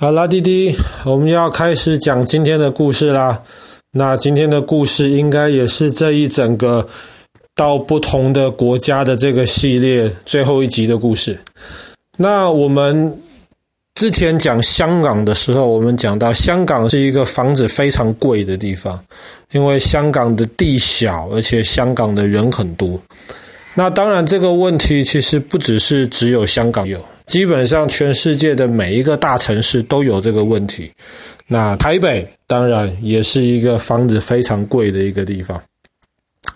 好啦，弟弟，我们要开始讲今天的故事啦。那今天的故事应该也是这一整个到不同的国家的这个系列最后一集的故事。那我们之前讲香港的时候，我们讲到香港是一个房子非常贵的地方，因为香港的地小，而且香港的人很多。那当然，这个问题其实不只是只有香港有。基本上，全世界的每一个大城市都有这个问题。那台北当然也是一个房子非常贵的一个地方。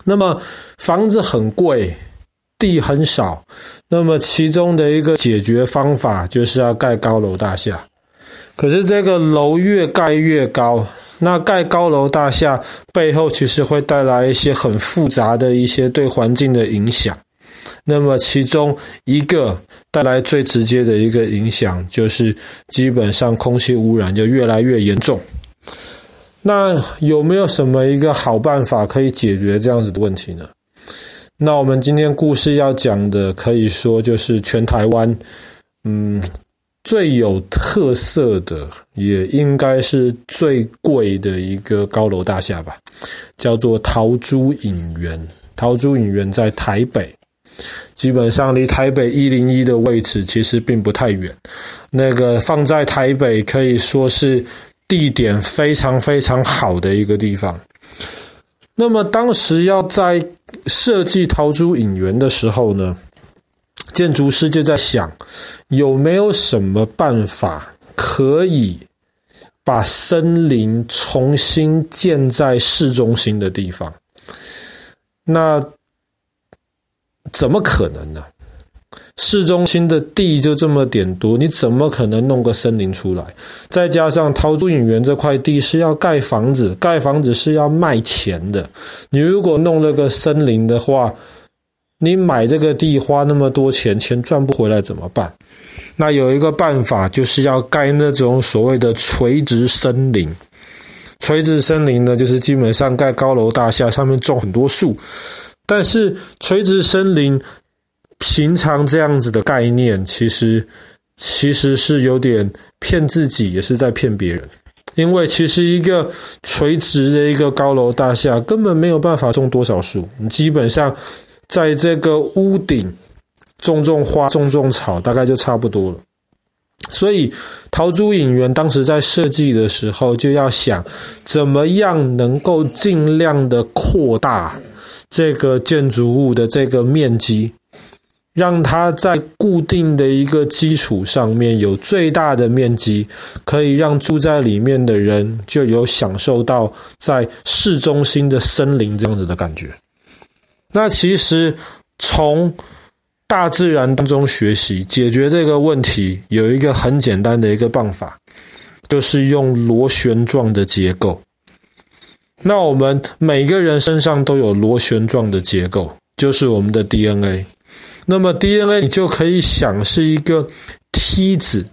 那么房子很贵，地很少，那么其中的一个解决方法就是要盖高楼大厦。可是这个楼越盖越高，那盖高楼大厦背后其实会带来一些很复杂的一些对环境的影响。那么其中一个带来最直接的一个影响，就是基本上空气污染就越来越严重。那有没有什么一个好办法可以解决这样子的问题呢？那我们今天故事要讲的，可以说就是全台湾，嗯，最有特色的，也应该是最贵的一个高楼大厦吧，叫做陶朱隐园。陶朱隐园在台北。基本上离台北一零一的位置其实并不太远，那个放在台北可以说是地点非常非常好的一个地方。那么当时要在设计陶朱影园的时候呢，建筑师就在想有没有什么办法可以把森林重新建在市中心的地方。那怎么可能呢？市中心的地就这么点多，你怎么可能弄个森林出来？再加上桃竹影园这块地是要盖房子，盖房子是要卖钱的。你如果弄了个森林的话，你买这个地花那么多钱，钱赚不回来怎么办？那有一个办法，就是要盖那种所谓的垂直森林。垂直森林呢，就是基本上盖高楼大厦，上面种很多树。但是垂直森林，平常这样子的概念，其实其实是有点骗自己，也是在骗别人。因为其实一个垂直的一个高楼大厦，根本没有办法种多少树。你基本上在这个屋顶种种花、种种草，大概就差不多了。所以陶朱影园当时在设计的时候，就要想怎么样能够尽量的扩大。这个建筑物的这个面积，让它在固定的一个基础上面有最大的面积，可以让住在里面的人就有享受到在市中心的森林这样子的感觉。那其实从大自然当中学习解决这个问题，有一个很简单的一个办法，就是用螺旋状的结构。那我们每个人身上都有螺旋状的结构，就是我们的 DNA。那么 DNA 你就可以想是一个梯子，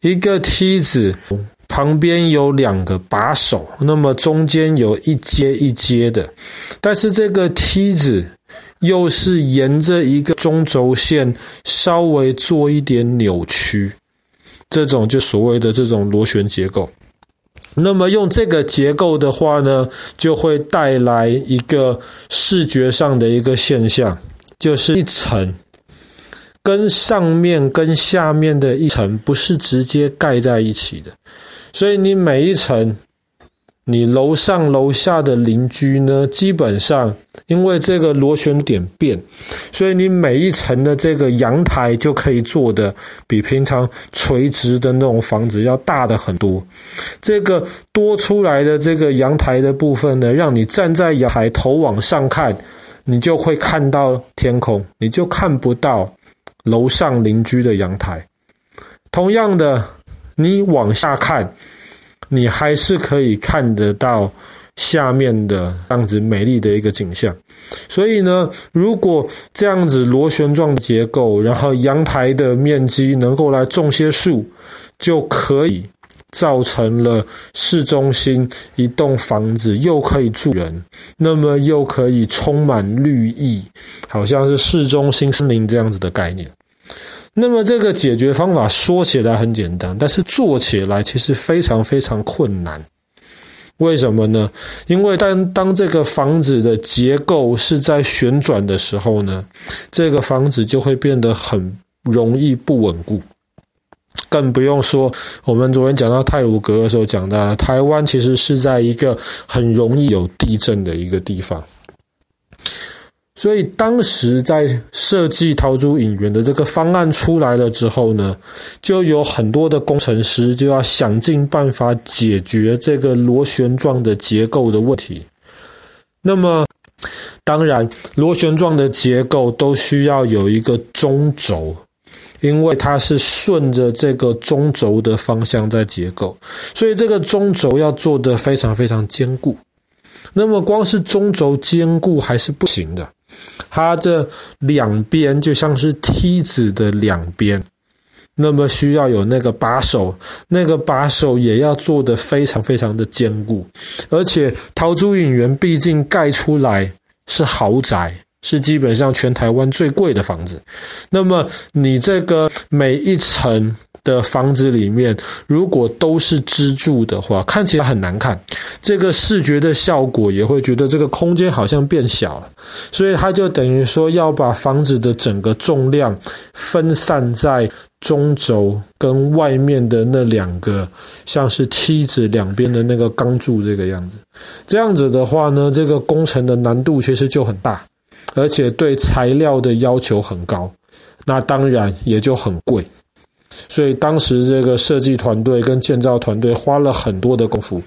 一个梯子旁边有两个把手，那么中间有一阶一阶的，但是这个梯子又是沿着一个中轴线稍微做一点扭曲，这种就所谓的这种螺旋结构。那么用这个结构的话呢，就会带来一个视觉上的一个现象，就是一层跟上面跟下面的一层不是直接盖在一起的，所以你每一层。你楼上楼下的邻居呢，基本上因为这个螺旋点变，所以你每一层的这个阳台就可以做的比平常垂直的那种房子要大的很多。这个多出来的这个阳台的部分呢，让你站在阳台头往上看，你就会看到天空，你就看不到楼上邻居的阳台。同样的，你往下看。你还是可以看得到下面的这样子美丽的一个景象，所以呢，如果这样子螺旋状结构，然后阳台的面积能够来种些树，就可以造成了市中心一栋房子又可以住人，那么又可以充满绿意，好像是市中心森林这样子的概念。那么这个解决方法说起来很简单，但是做起来其实非常非常困难。为什么呢？因为当当这个房子的结构是在旋转的时候呢，这个房子就会变得很容易不稳固。更不用说我们昨天讲到泰鲁阁的时候讲到了，台湾其实是在一个很容易有地震的一个地方。所以当时在设计陶朱隐园的这个方案出来了之后呢，就有很多的工程师就要想尽办法解决这个螺旋状的结构的问题。那么，当然螺旋状的结构都需要有一个中轴，因为它是顺着这个中轴的方向在结构，所以这个中轴要做得非常非常坚固。那么光是中轴坚固还是不行的。它这两边就像是梯子的两边，那么需要有那个把手，那个把手也要做得非常非常的坚固。而且陶朱影园毕竟盖出来是豪宅，是基本上全台湾最贵的房子，那么你这个每一层。的房子里面，如果都是支柱的话，看起来很难看。这个视觉的效果也会觉得这个空间好像变小了，所以它就等于说要把房子的整个重量分散在中轴跟外面的那两个像是梯子两边的那个钢柱这个样子。这样子的话呢，这个工程的难度其实就很大，而且对材料的要求很高，那当然也就很贵。所以当时这个设计团队跟建造团队花了很多的功夫。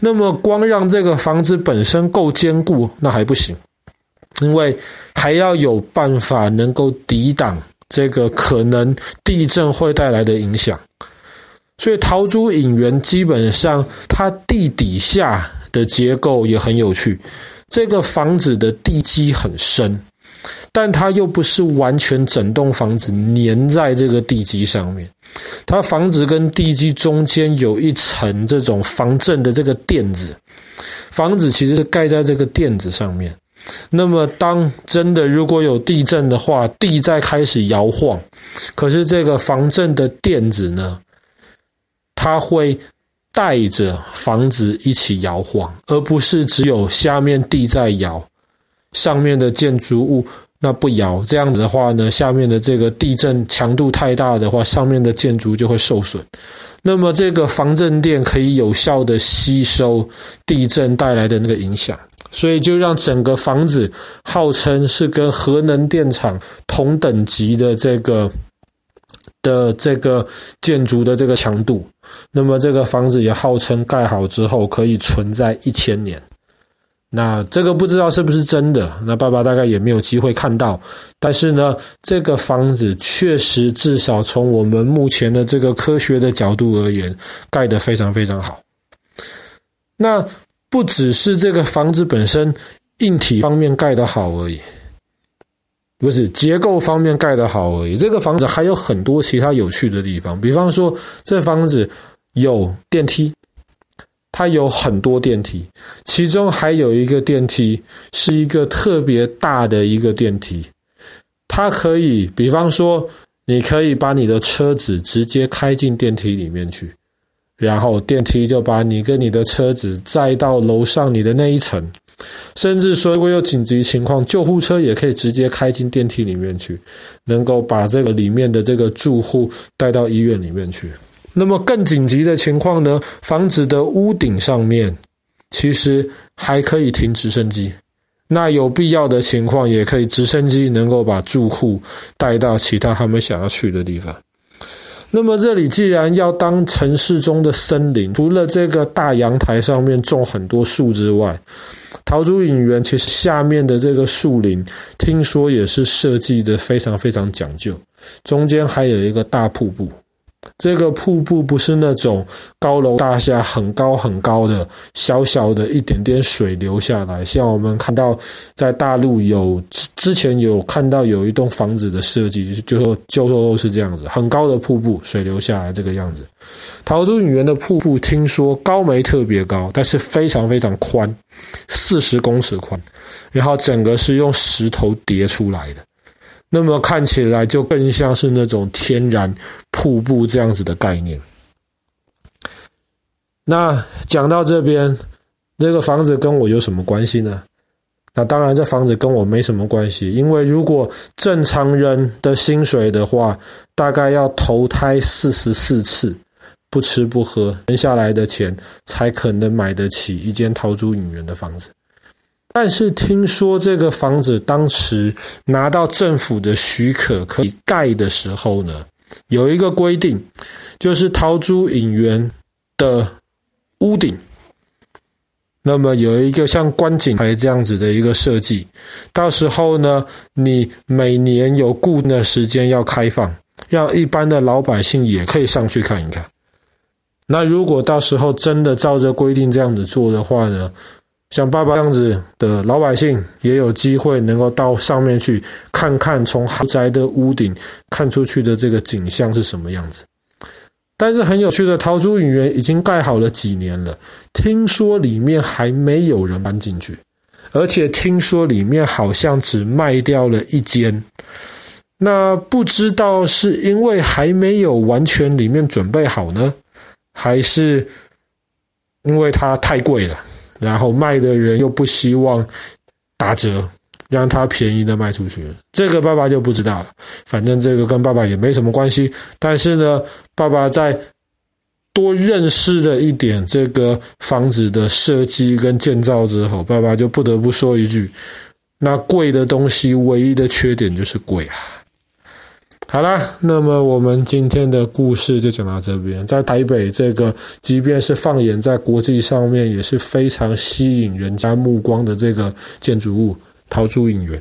那么光让这个房子本身够坚固，那还不行，因为还要有办法能够抵挡这个可能地震会带来的影响。所以陶朱隐园基本上它地底下的结构也很有趣，这个房子的地基很深。但它又不是完全整栋房子粘在这个地基上面，它房子跟地基中间有一层这种防震的这个垫子，房子其实是盖在这个垫子上面。那么当真的如果有地震的话，地在开始摇晃，可是这个防震的垫子呢，它会带着房子一起摇晃，而不是只有下面地在摇。上面的建筑物那不摇，这样子的话呢，下面的这个地震强度太大的话，上面的建筑就会受损。那么这个防震垫可以有效的吸收地震带来的那个影响，所以就让整个房子号称是跟核能电厂同等级的这个的这个建筑的这个强度。那么这个房子也号称盖好之后可以存在一千年。那这个不知道是不是真的，那爸爸大概也没有机会看到。但是呢，这个房子确实至少从我们目前的这个科学的角度而言，盖得非常非常好。那不只是这个房子本身硬体方面盖得好而已，不是结构方面盖得好而已。这个房子还有很多其他有趣的地方，比方说，这房子有电梯。它有很多电梯，其中还有一个电梯是一个特别大的一个电梯，它可以，比方说，你可以把你的车子直接开进电梯里面去，然后电梯就把你跟你的车子载到楼上你的那一层，甚至说如果有紧急情况，救护车也可以直接开进电梯里面去，能够把这个里面的这个住户带到医院里面去。那么更紧急的情况呢？房子的屋顶上面其实还可以停直升机。那有必要的情况，也可以直升机能够把住户带到其他他们想要去的地方。那么这里既然要当城市中的森林，除了这个大阳台上面种很多树之外，桃竹影园其实下面的这个树林，听说也是设计的非常非常讲究，中间还有一个大瀑布。这个瀑布不是那种高楼大厦很高很高的，小小的一点点水流下来，像我们看到在大陆有之前有看到有一栋房子的设计，就说就说是这样子，很高的瀑布水流下来这个样子。桃竹女园的瀑布听说高没特别高，但是非常非常宽，四十公尺宽，然后整个是用石头叠出来的。那么看起来就更像是那种天然瀑布这样子的概念。那讲到这边，这个房子跟我有什么关系呢？那当然，这房子跟我没什么关系，因为如果正常人的薪水的话，大概要投胎四十四次，不吃不喝，存下来的钱才可能买得起一间陶朱隐园的房子。但是听说这个房子当时拿到政府的许可可以盖的时候呢，有一个规定，就是陶朱隐园的屋顶。那么有一个像观景台这样子的一个设计，到时候呢，你每年有固定的时间要开放，让一般的老百姓也可以上去看一看。那如果到时候真的照着规定这样子做的话呢，像爸爸这样子的老百姓也有机会能够到上面去看看，从豪宅的屋顶看出去的这个景象是什么样子。但是很有趣的，陶朱影园已经盖好了几年了，听说里面还没有人搬进去，而且听说里面好像只卖掉了一间。那不知道是因为还没有完全里面准备好呢，还是因为它太贵了，然后卖的人又不希望打折。让他便宜的卖出去，这个爸爸就不知道了。反正这个跟爸爸也没什么关系。但是呢，爸爸在多认识了一点这个房子的设计跟建造之后，爸爸就不得不说一句：那贵的东西唯一的缺点就是贵啊。好啦，那么我们今天的故事就讲到这边。在台北这个，即便是放眼在国际上面也是非常吸引人家目光的这个建筑物。桃竹影园。